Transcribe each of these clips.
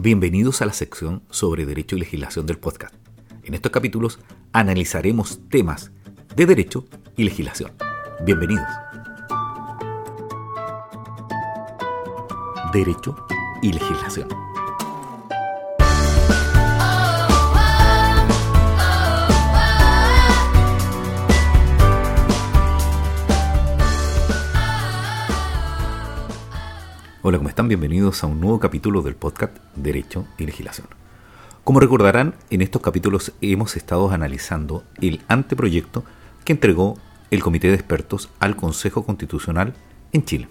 Bienvenidos a la sección sobre Derecho y Legislación del podcast. En estos capítulos analizaremos temas de Derecho y Legislación. Bienvenidos. Derecho y Legislación. Hola, ¿cómo están? Bienvenidos a un nuevo capítulo del podcast Derecho y Legislación. Como recordarán, en estos capítulos hemos estado analizando el anteproyecto que entregó el Comité de Expertos al Consejo Constitucional en Chile.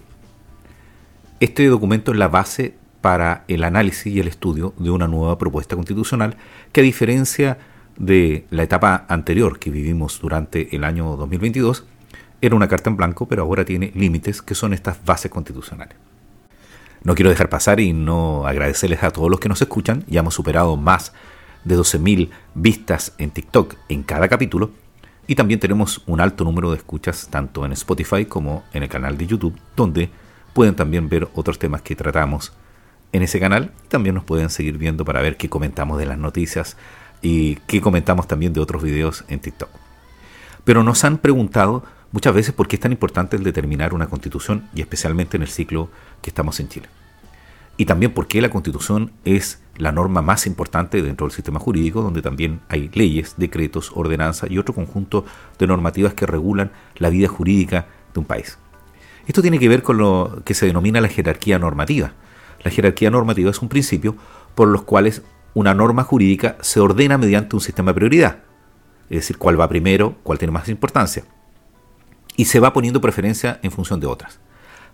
Este documento es la base para el análisis y el estudio de una nueva propuesta constitucional que a diferencia de la etapa anterior que vivimos durante el año 2022, era una carta en blanco, pero ahora tiene límites que son estas bases constitucionales. No quiero dejar pasar y no agradecerles a todos los que nos escuchan. Ya hemos superado más de 12.000 vistas en TikTok en cada capítulo. Y también tenemos un alto número de escuchas tanto en Spotify como en el canal de YouTube, donde pueden también ver otros temas que tratamos en ese canal. También nos pueden seguir viendo para ver qué comentamos de las noticias y qué comentamos también de otros videos en TikTok. Pero nos han preguntado muchas veces por qué es tan importante el determinar una constitución y especialmente en el ciclo que estamos en Chile. Y también por qué la constitución es la norma más importante dentro del sistema jurídico, donde también hay leyes, decretos, ordenanzas y otro conjunto de normativas que regulan la vida jurídica de un país. Esto tiene que ver con lo que se denomina la jerarquía normativa. La jerarquía normativa es un principio por los cuales una norma jurídica se ordena mediante un sistema de prioridad, es decir, cuál va primero, cuál tiene más importancia y se va poniendo preferencia en función de otras.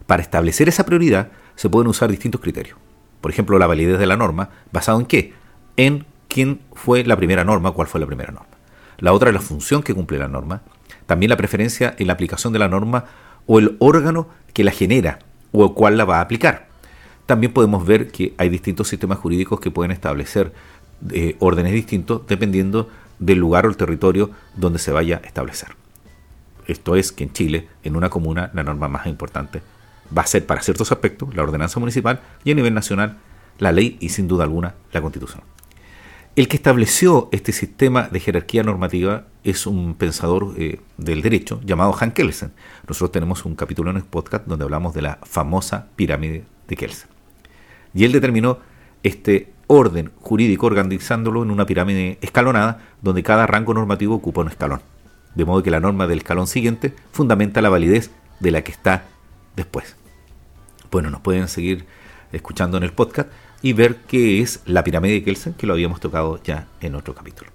Para establecer esa prioridad se pueden usar distintos criterios. Por ejemplo, la validez de la norma, ¿basado en qué? En quién fue la primera norma, cuál fue la primera norma. La otra es la función que cumple la norma. También la preferencia en la aplicación de la norma o el órgano que la genera o el cual la va a aplicar. También podemos ver que hay distintos sistemas jurídicos que pueden establecer eh, órdenes distintos dependiendo del lugar o el territorio donde se vaya a establecer. Esto es que en Chile, en una comuna, la norma más importante va a ser para ciertos aspectos la ordenanza municipal y a nivel nacional la ley y sin duda alguna la constitución. El que estableció este sistema de jerarquía normativa es un pensador eh, del derecho llamado Han Kelsen. Nosotros tenemos un capítulo en el podcast donde hablamos de la famosa pirámide de Kelsen. Y él determinó este orden jurídico organizándolo en una pirámide escalonada donde cada rango normativo ocupa un escalón de modo que la norma del escalón siguiente fundamenta la validez de la que está después. Bueno, nos pueden seguir escuchando en el podcast y ver qué es la pirámide de Kelsen, que lo habíamos tocado ya en otro capítulo.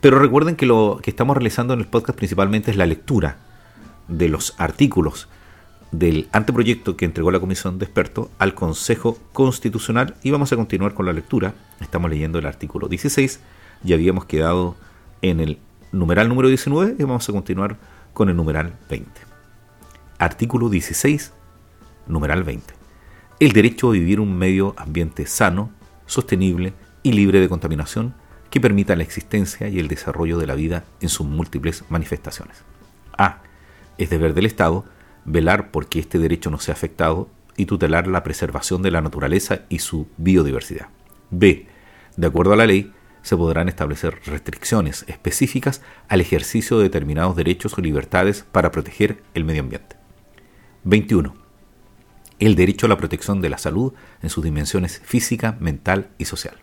Pero recuerden que lo que estamos realizando en el podcast principalmente es la lectura de los artículos del anteproyecto que entregó la Comisión de Expertos al Consejo Constitucional y vamos a continuar con la lectura. Estamos leyendo el artículo 16 y habíamos quedado en el numeral número 19 y vamos a continuar con el numeral 20. Artículo 16, numeral 20. El derecho a vivir un medio ambiente sano, sostenible y libre de contaminación que permita la existencia y el desarrollo de la vida en sus múltiples manifestaciones. A. Es deber del Estado velar por que este derecho no sea afectado y tutelar la preservación de la naturaleza y su biodiversidad. B. De acuerdo a la ley, se podrán establecer restricciones específicas al ejercicio de determinados derechos o libertades para proteger el medio ambiente. 21. El derecho a la protección de la salud en sus dimensiones física, mental y social.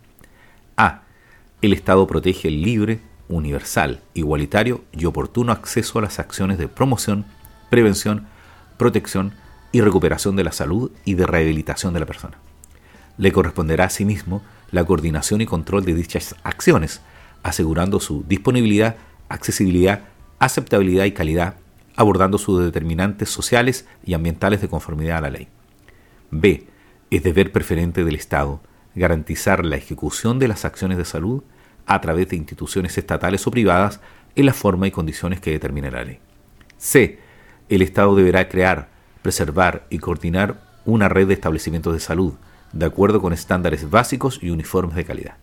A. El Estado protege el libre, universal, igualitario y oportuno acceso a las acciones de promoción, prevención, protección y recuperación de la salud y de rehabilitación de la persona. Le corresponderá asimismo la coordinación y control de dichas acciones, asegurando su disponibilidad, accesibilidad, aceptabilidad y calidad, abordando sus determinantes sociales y ambientales de conformidad a la ley. B. Es deber preferente del Estado garantizar la ejecución de las acciones de salud a través de instituciones estatales o privadas en la forma y condiciones que determine la ley. C. El Estado deberá crear, preservar y coordinar una red de establecimientos de salud, de acuerdo con estándares básicos y uniformes de calidad.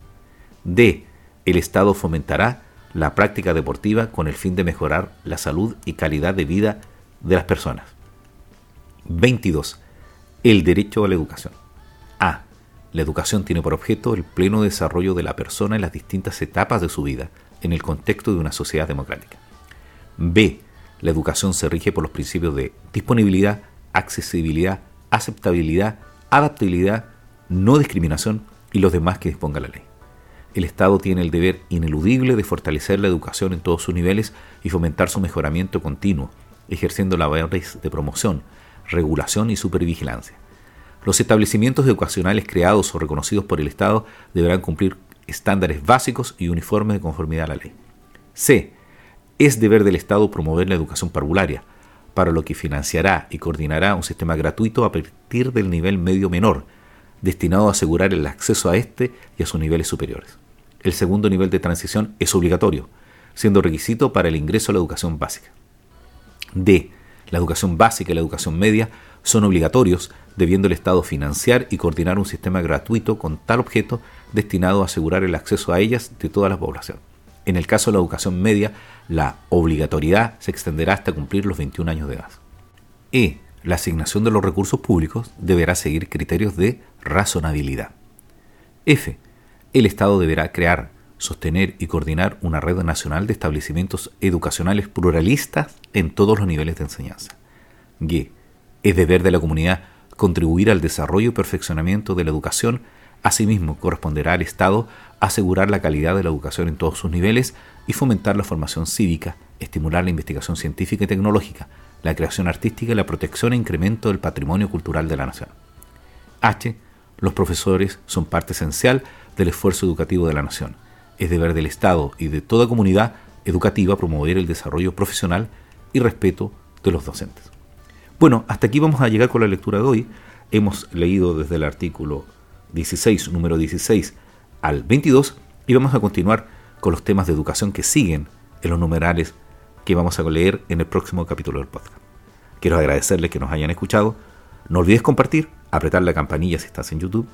D. El Estado fomentará la práctica deportiva con el fin de mejorar la salud y calidad de vida de las personas. 22. El derecho a la educación. A. La educación tiene por objeto el pleno desarrollo de la persona en las distintas etapas de su vida en el contexto de una sociedad democrática. B. La educación se rige por los principios de disponibilidad, accesibilidad, aceptabilidad, adaptabilidad, no discriminación y los demás que disponga la ley. El Estado tiene el deber ineludible de fortalecer la educación en todos sus niveles y fomentar su mejoramiento continuo, ejerciendo labores de promoción, regulación y supervigilancia. Los establecimientos educacionales creados o reconocidos por el Estado deberán cumplir estándares básicos y uniformes de conformidad a la ley. C. Es deber del Estado promover la educación parvularia, para lo que financiará y coordinará un sistema gratuito a partir del nivel medio menor, destinado a asegurar el acceso a este y a sus niveles superiores. El segundo nivel de transición es obligatorio, siendo requisito para el ingreso a la educación básica. D. La educación básica y la educación media son obligatorios, debiendo el Estado financiar y coordinar un sistema gratuito con tal objeto destinado a asegurar el acceso a ellas de toda la población. En el caso de la educación media, la obligatoriedad se extenderá hasta cumplir los 21 años de edad. E. La asignación de los recursos públicos deberá seguir criterios de razonabilidad. F. El Estado deberá crear, sostener y coordinar una red nacional de establecimientos educacionales pluralistas en todos los niveles de enseñanza. G. Es deber de la comunidad contribuir al desarrollo y perfeccionamiento de la educación Asimismo, corresponderá al Estado asegurar la calidad de la educación en todos sus niveles y fomentar la formación cívica, estimular la investigación científica y tecnológica, la creación artística y la protección e incremento del patrimonio cultural de la nación. H. Los profesores son parte esencial del esfuerzo educativo de la nación. Es deber del Estado y de toda comunidad educativa promover el desarrollo profesional y respeto de los docentes. Bueno, hasta aquí vamos a llegar con la lectura de hoy. Hemos leído desde el artículo 16, número 16 al 22, y vamos a continuar con los temas de educación que siguen en los numerales que vamos a leer en el próximo capítulo del podcast. Quiero agradecerles que nos hayan escuchado. No olvides compartir, apretar la campanilla si estás en YouTube,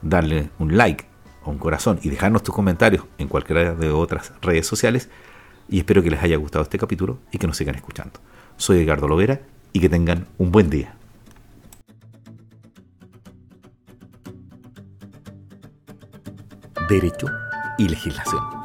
darle un like o un corazón y dejarnos tus comentarios en cualquiera de otras redes sociales. Y espero que les haya gustado este capítulo y que nos sigan escuchando. Soy Edgardo Lovera y que tengan un buen día. Derecho y Legislación.